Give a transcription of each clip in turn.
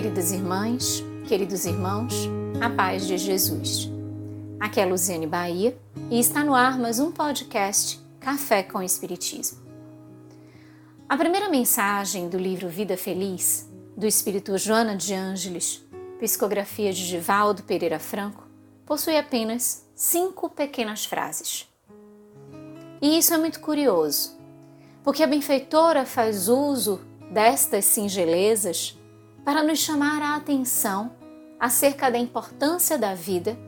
queridas irmãs, queridos irmãos, a paz de Jesus. Aqui é Luziane Bahia e está no ar mais um podcast Café com Espiritismo. A primeira mensagem do livro Vida Feliz, do espírito Joana de Ângeles, psicografia de Givaldo Pereira Franco, possui apenas cinco pequenas frases. E isso é muito curioso, porque a benfeitora faz uso destas singelezas para nos chamar a atenção acerca da importância da vida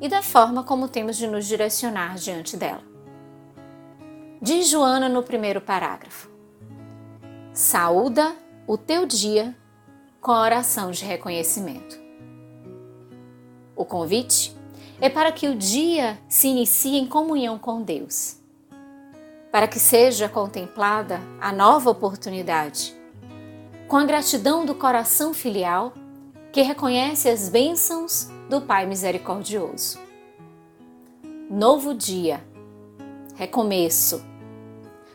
e da forma como temos de nos direcionar diante dela. Diz Joana no primeiro parágrafo: Saúda o teu dia com a oração de reconhecimento. O convite é para que o dia se inicie em comunhão com Deus, para que seja contemplada a nova oportunidade com a gratidão do coração filial que reconhece as bênçãos do Pai misericordioso. Novo dia, recomeço,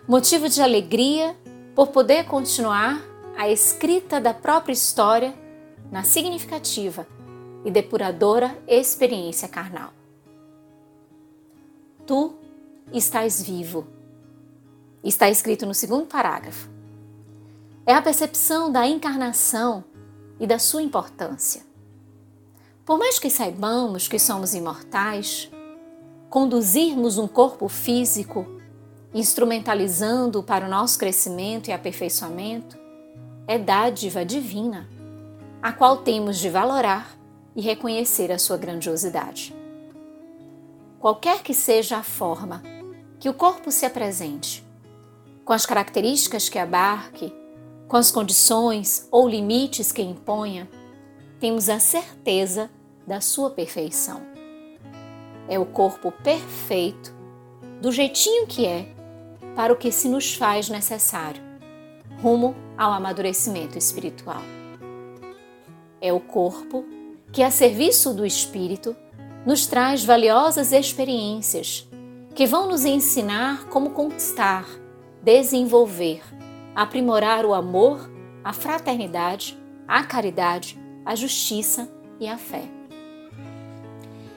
motivo de alegria por poder continuar a escrita da própria história na significativa e depuradora experiência carnal. Tu estás vivo. Está escrito no segundo parágrafo é a percepção da encarnação e da sua importância. Por mais que saibamos que somos imortais, conduzirmos um corpo físico, instrumentalizando para o nosso crescimento e aperfeiçoamento, é dádiva divina, a qual temos de valorar e reconhecer a sua grandiosidade. Qualquer que seja a forma que o corpo se apresente, com as características que abarque com as condições ou limites que imponha, temos a certeza da sua perfeição. É o corpo perfeito, do jeitinho que é, para o que se nos faz necessário, rumo ao amadurecimento espiritual. É o corpo que, a serviço do espírito, nos traz valiosas experiências que vão nos ensinar como conquistar, desenvolver aprimorar o amor, a fraternidade, a caridade, a justiça e a fé.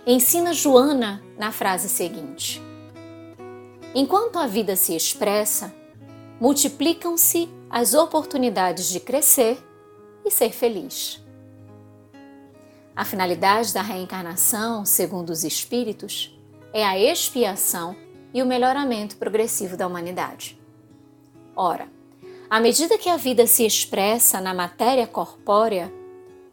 Ensina Joana na frase seguinte: Enquanto a vida se expressa, multiplicam-se as oportunidades de crescer e ser feliz. A finalidade da reencarnação, segundo os espíritos, é a expiação e o melhoramento progressivo da humanidade. Ora, à medida que a vida se expressa na matéria corpórea,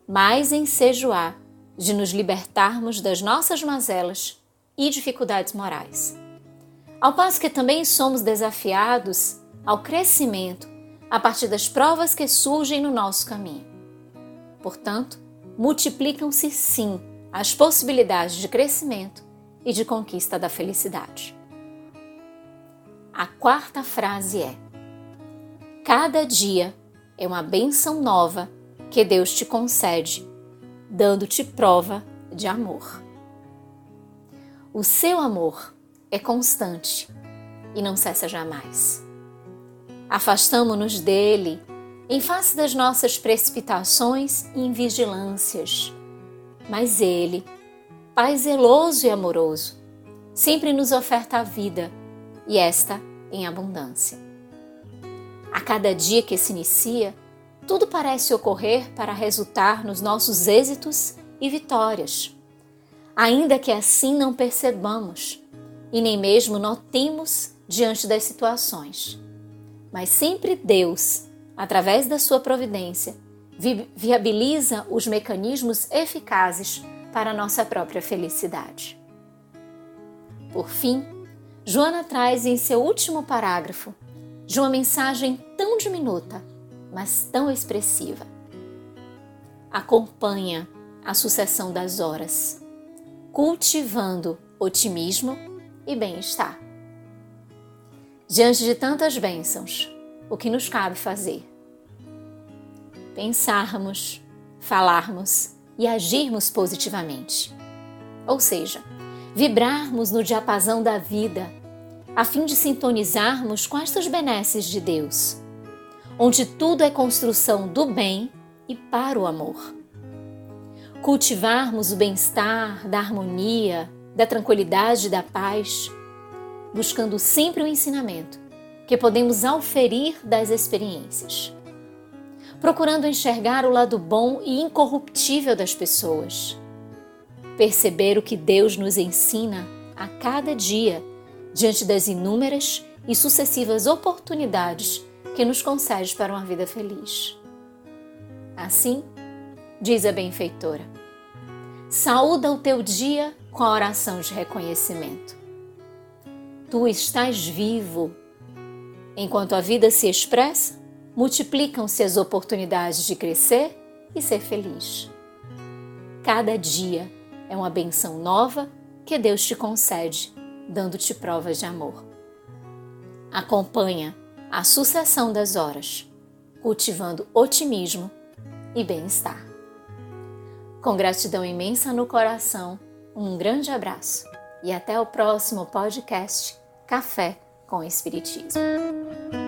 mais ensejo há de nos libertarmos das nossas mazelas e dificuldades morais. Ao passo que também somos desafiados ao crescimento a partir das provas que surgem no nosso caminho. Portanto, multiplicam-se sim as possibilidades de crescimento e de conquista da felicidade. A quarta frase é: Cada dia é uma benção nova que Deus te concede, dando-te prova de amor. O seu amor é constante e não cessa jamais. Afastamo-nos dele em face das nossas precipitações e invigilâncias, mas ele, Pai zeloso e amoroso, sempre nos oferta a vida e esta em abundância. A cada dia que se inicia, tudo parece ocorrer para resultar nos nossos êxitos e vitórias. Ainda que assim não percebamos e nem mesmo notemos diante das situações. Mas sempre Deus, através da sua providência, vi viabiliza os mecanismos eficazes para nossa própria felicidade. Por fim, Joana traz em seu último parágrafo de uma mensagem tão diminuta, mas tão expressiva. Acompanha a sucessão das horas, cultivando otimismo e bem-estar. Diante de tantas bênçãos, o que nos cabe fazer? Pensarmos, falarmos e agirmos positivamente. Ou seja, vibrarmos no diapasão da vida a fim de sintonizarmos com estas benesses de Deus, onde tudo é construção do bem e para o amor. Cultivarmos o bem-estar, da harmonia, da tranquilidade e da paz, buscando sempre o ensinamento que podemos auferir das experiências. Procurando enxergar o lado bom e incorruptível das pessoas. Perceber o que Deus nos ensina a cada dia diante das inúmeras e sucessivas oportunidades que nos concede para uma vida feliz. Assim, diz a benfeitora, saúda o teu dia com a oração de reconhecimento. Tu estás vivo. Enquanto a vida se expressa, multiplicam-se as oportunidades de crescer e ser feliz. Cada dia é uma benção nova que Deus te concede, dando-te provas de amor. Acompanha a sucessão das horas, cultivando otimismo e bem-estar. Com gratidão imensa no coração, um grande abraço e até o próximo podcast Café com Espiritismo.